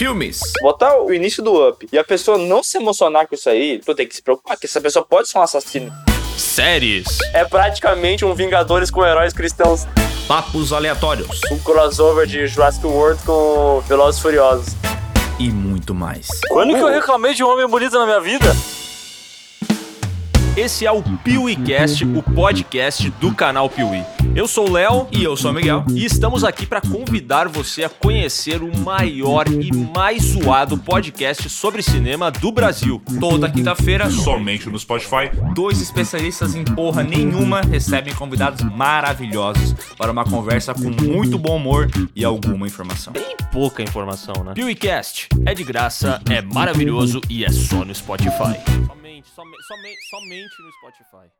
Filmes. Botar o início do Up e a pessoa não se emocionar com isso aí, tu tem que se preocupar, que essa pessoa pode ser um assassino. Séries. É praticamente um Vingadores com heróis cristãos. Papos aleatórios. Um crossover de Jurassic World com Velozes Furiosos. E muito mais. Quando que eu reclamei de um homem bonito na minha vida? Esse é o PeeWeeCast, o podcast do canal Piuí. Eu sou o Léo E eu sou o Miguel. e estamos aqui para convidar você a conhecer o maior e mais zoado podcast sobre cinema do Brasil. Toda quinta-feira, somente no Spotify, dois especialistas em porra nenhuma recebem convidados maravilhosos para uma conversa com muito bom humor e alguma informação. Tem pouca informação, né? PeeWeeCast é de graça, é maravilhoso e é só no Spotify. Somente, somente, somente, somente no Spotify.